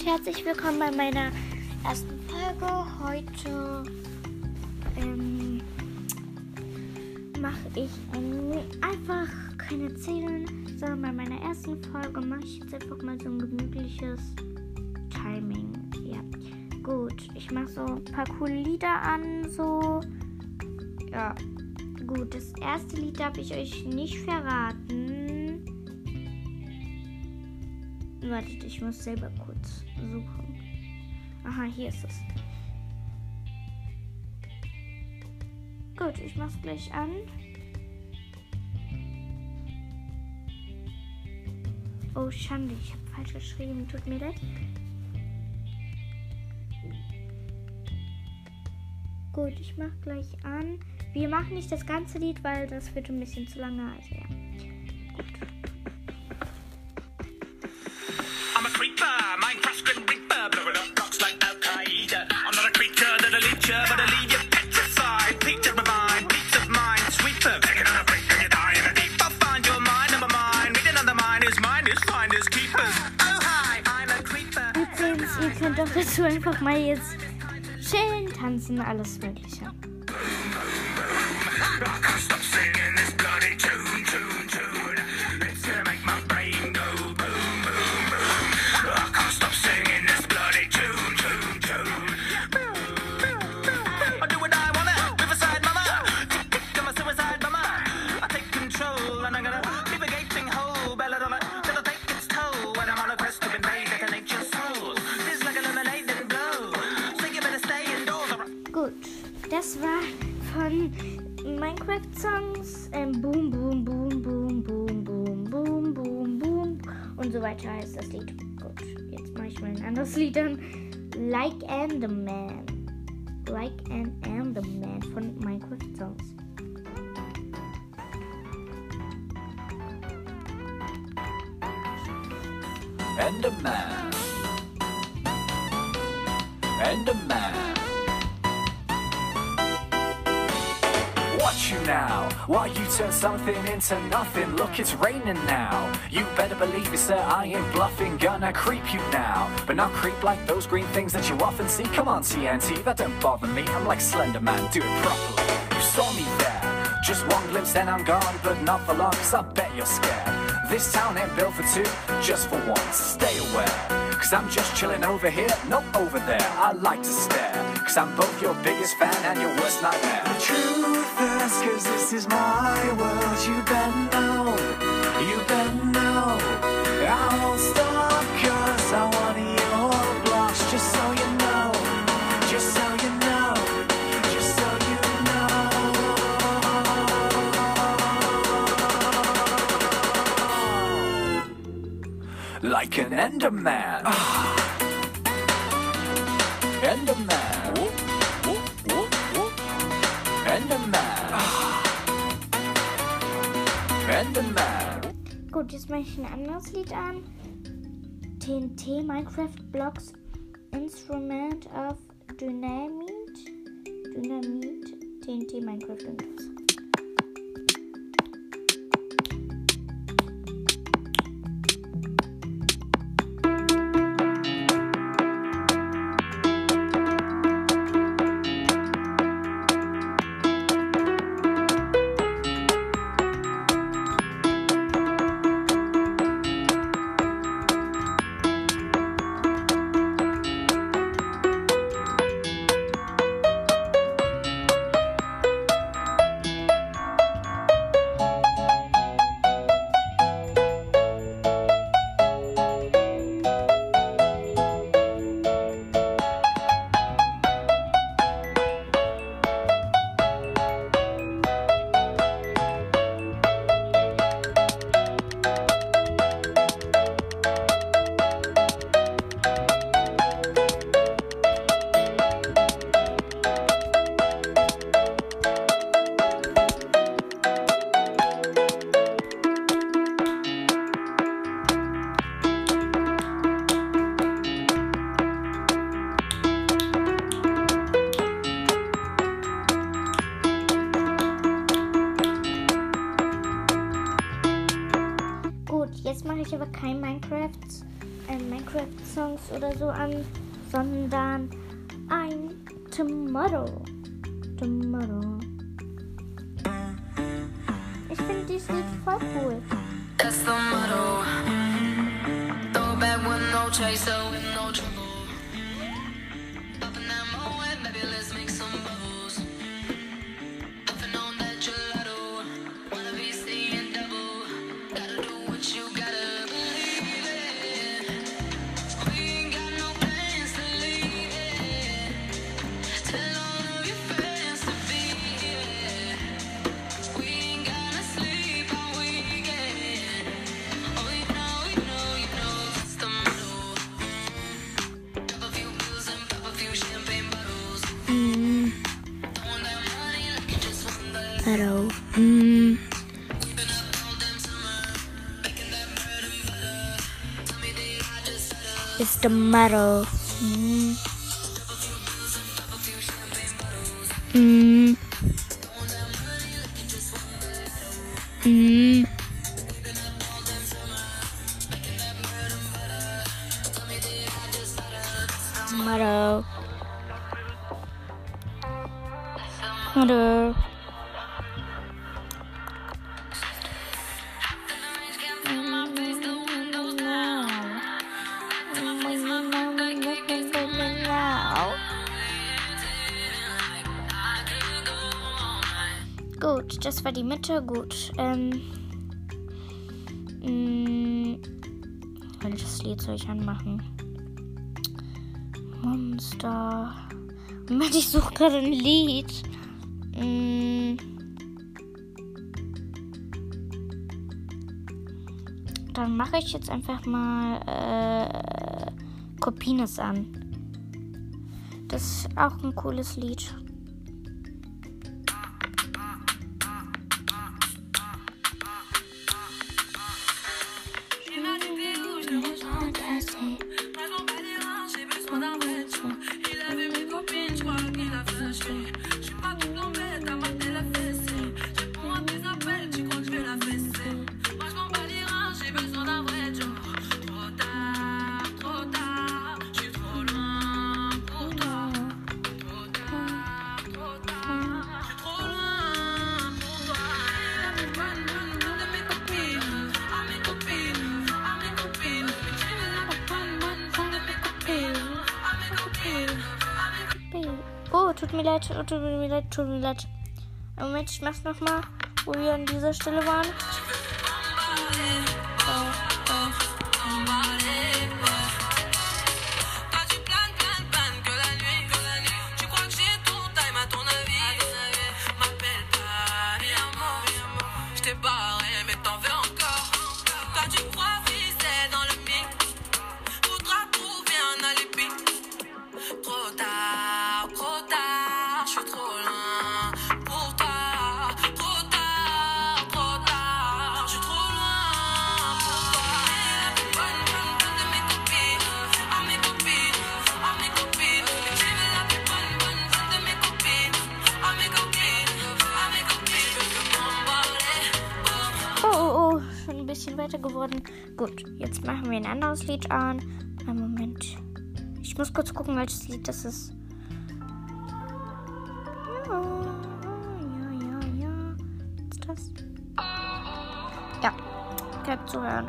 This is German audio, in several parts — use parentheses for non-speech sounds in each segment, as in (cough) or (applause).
und herzlich willkommen bei meiner ersten Folge. Heute ähm, mache ich ein, einfach keine Erzählen, sondern bei meiner ersten Folge mache ich jetzt einfach mal so ein gemütliches Timing. Ja, gut. Ich mache so ein paar coole Lieder an, so. Ja, gut. Das erste Lied darf ich euch nicht verraten. Wartet, ich muss selber kurz suchen. Aha, hier ist es. Gut, ich mach's gleich an. Oh, Schande, ich habe falsch geschrieben. Tut mir leid. Gut, ich mach gleich an. Wir machen nicht das ganze Lied, weil das wird ein bisschen zu lange. Also ja. Dazu einfach mal jetzt chillen, tanzen, alles Mögliche. Enderman. Enderman. Watch you now, while you turn something into nothing. Look, it's raining now. You better believe me, sir, I ain't bluffing. Gonna creep you now, but not creep like those green things that you often see. Come on, TNT, that don't bother me. I'm like Slender Man, do it properly. You saw me there, just one glimpse, then I'm gone, but not for long, 'cause I bet you're scared. This town ain't built for two, just for one. So stay aware. Cause I'm just chilling over here, not over there. I like to stare. Cause I'm both your biggest fan and your worst nightmare. The truth is, cause this is my world. You better know. Like an Enderman. Enderman. Enderman. Enderman. Gut, jetzt mache ich ein anderes Lied an. TNT Minecraft Blocks Instrument of Dynamite. Dynamite. TNT Minecraft Blocks. fange ich aber kein Minecraft, äh, Minecraft-Songs oder so an, sondern ein Tomorrow. Tomorrow. Ich finde dieses Lied voll cool. That's the motto. Throw back with no chaser, with no chaser. is the metal. Mm. Mm. Das war die Mitte. Gut. Ähm, mm, mh, welches Lied soll ich anmachen? Monster. Moment, ich suche gerade ein Lied. Mh, dann mache ich jetzt einfach mal äh, Copines an. Das ist auch ein cooles Lied. Tut mir leid, tut mir leid, tut mir leid. Moment, ich mach's nochmal, wo wir an dieser Stelle waren. geworden. Gut, jetzt machen wir ein anderes Lied an. Einen Moment. Ich muss kurz gucken, welches Lied das ist. Ja, ja, ja, ja. Das? Gehört zu hören.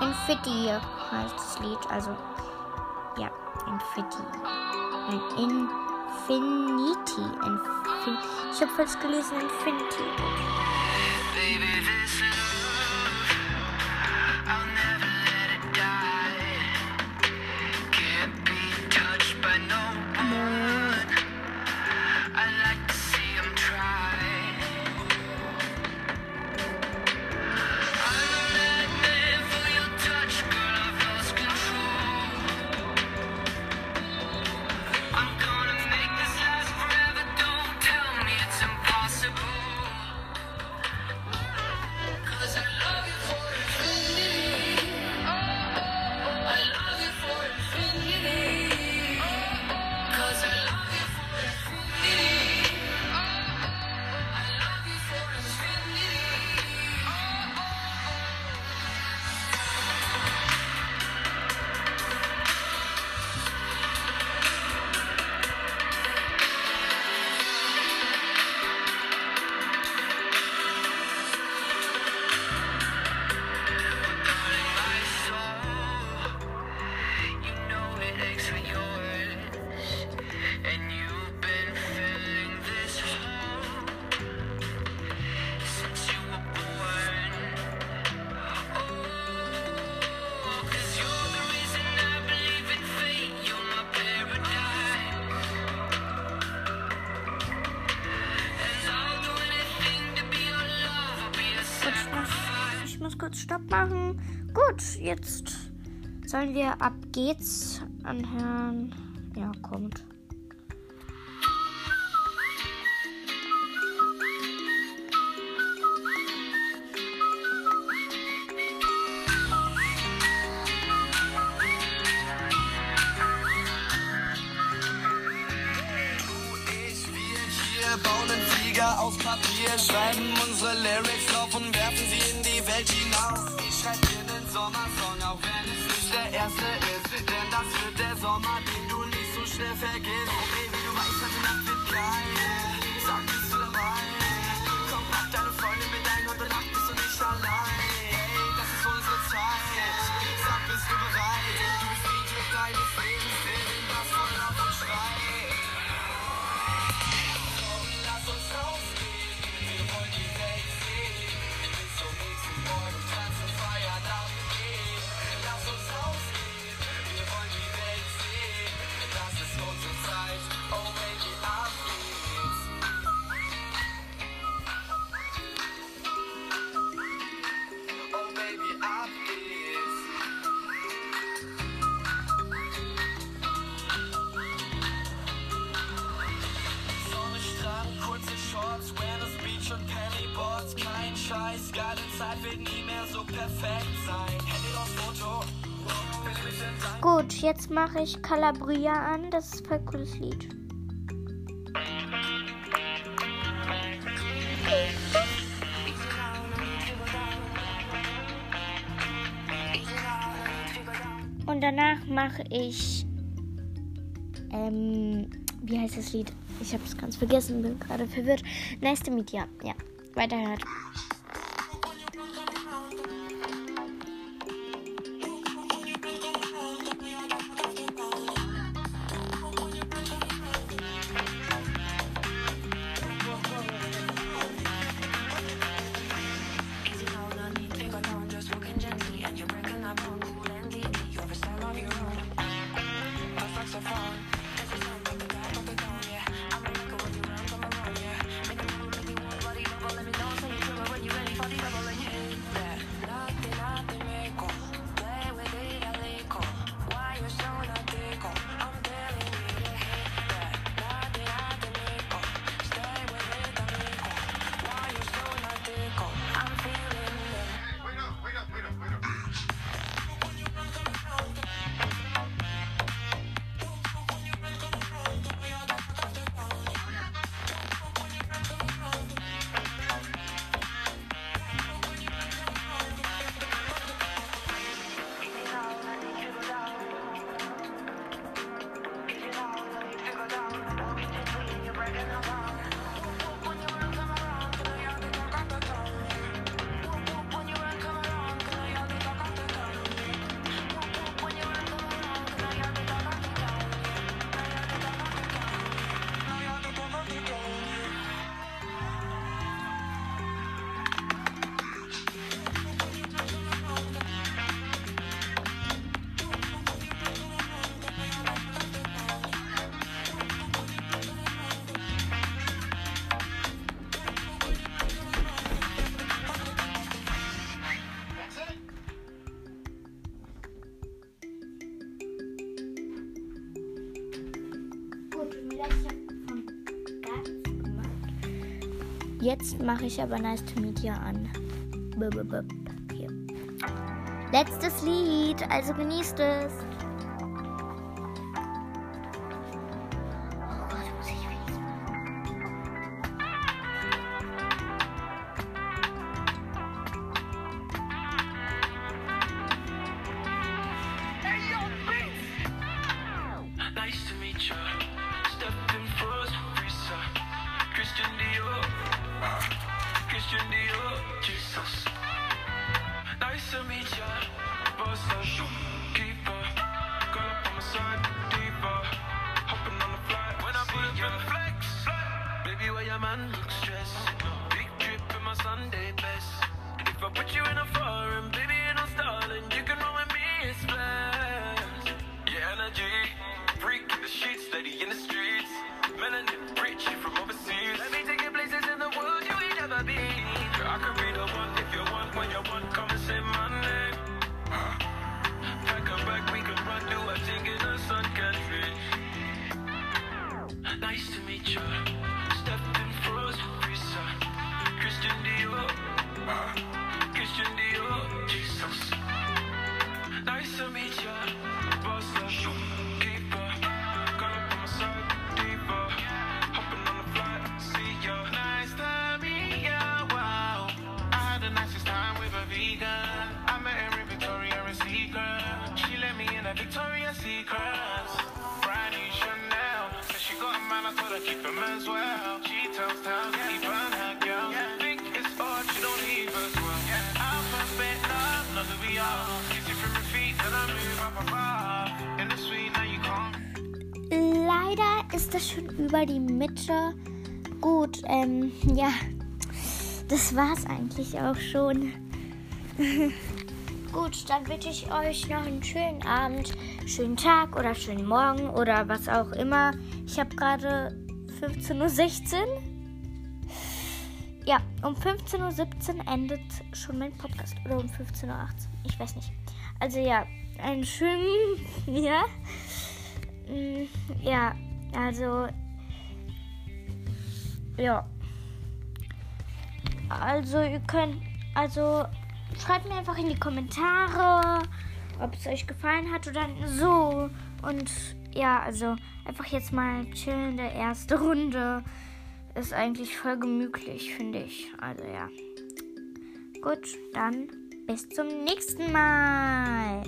Infiti heißt das Lied, also ja, Infiti. Nein, Infinity. Infin ich habe falsch gelesen, Infinity. Machen. Gut, jetzt sollen wir ab geht's anhören. Ja, kommt. Bauen einen aus Papier, nicht Gut, jetzt mache ich Calabria an. Das ist ein voll cooles Lied. Und danach mache ich. Ähm, wie heißt das Lied? Ich habe es ganz vergessen, bin gerade verwirrt. Nice to meet you. Ja, weiterhört. Jetzt mache ich aber Nice to Meet You an. Hier. Letztes Lied, also genießt es. Baby, why your man look stressed? Big trip in my Sunday best. If I put you in a foreign, baby, in a stalling. You can roll with me, it's blessed. Yeah, energy. Freak in the sheets, steady in the streets. Melanin, rich from overseas. Let me take you places in the world you ain't never been. I could be the one if you want when you want. Ist das schon über die Mitte. Gut, ähm, ja. Das war's eigentlich auch schon. (laughs) Gut, dann wünsche ich euch noch einen schönen Abend, schönen Tag oder schönen Morgen oder was auch immer. Ich habe gerade 15.16 Uhr. Ja, um 15.17 Uhr endet schon mein Podcast. Oder um 15.18 Uhr. Ich weiß nicht. Also ja, einen schönen. (laughs) Ja. Mm, Ja, also. Ja. Also, ihr könnt. Also, schreibt mir einfach in die Kommentare, ob es euch gefallen hat oder so. Und ja, also, einfach jetzt mal chillen. Der erste Runde ist eigentlich voll gemütlich, finde ich. Also, ja. Gut, dann bis zum nächsten Mal.